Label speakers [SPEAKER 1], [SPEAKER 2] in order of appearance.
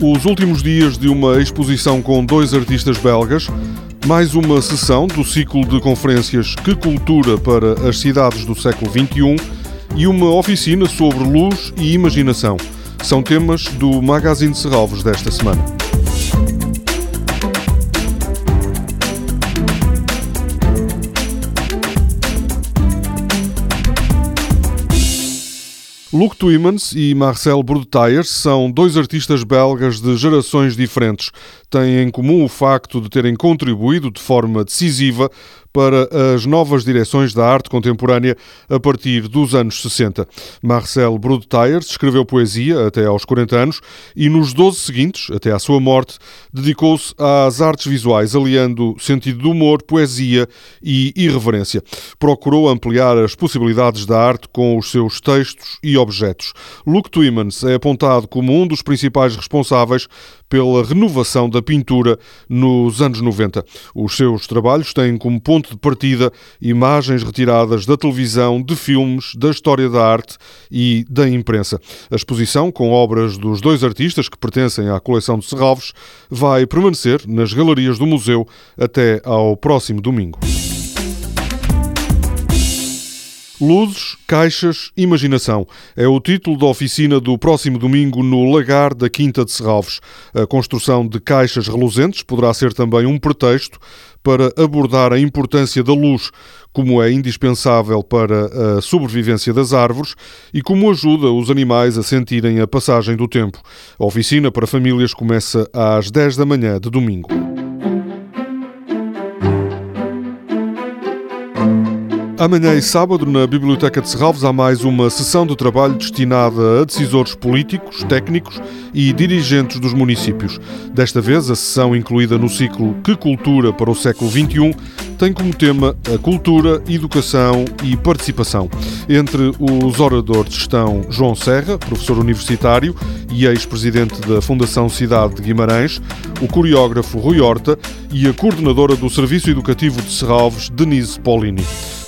[SPEAKER 1] Nos últimos dias de uma exposição com dois artistas belgas, mais uma sessão do ciclo de conferências Que Cultura para as Cidades do Século XXI e uma oficina sobre luz e imaginação. São temas do Magazine de Serralves desta semana. Luke Tuymans e Marcel Brudetayers são dois artistas belgas de gerações diferentes. Têm em comum o facto de terem contribuído de forma decisiva para as novas direções da arte contemporânea a partir dos anos 60. Marcel Brudetayers escreveu poesia até aos 40 anos e nos 12 seguintes, até à sua morte, dedicou-se às artes visuais, aliando sentido de humor, poesia e irreverência. Procurou ampliar as possibilidades da arte com os seus textos e objetos. Luke Twymans é apontado como um dos principais responsáveis pela renovação da pintura nos anos 90. Os seus trabalhos têm como ponto de partida imagens retiradas da televisão, de filmes, da história da arte e da imprensa. A exposição, com obras dos dois artistas que pertencem à coleção de Serralves, vai permanecer nas galerias do museu até ao próximo domingo. Luzes, Caixas, Imaginação. É o título da oficina do próximo domingo no Lagar da Quinta de Serralves. A construção de caixas reluzentes poderá ser também um pretexto para abordar a importância da luz, como é indispensável para a sobrevivência das árvores e como ajuda os animais a sentirem a passagem do tempo. A oficina para famílias começa às 10 da manhã de domingo. Amanhã e sábado, na Biblioteca de Serralves, há mais uma sessão de trabalho destinada a decisores políticos, técnicos e dirigentes dos municípios. Desta vez, a sessão incluída no ciclo Que Cultura para o século XXI tem como tema a cultura, educação e participação. Entre os oradores estão João Serra, professor universitário e ex-presidente da Fundação Cidade de Guimarães, o coreógrafo Rui Horta e a coordenadora do Serviço Educativo de Serralves, Denise Paulini.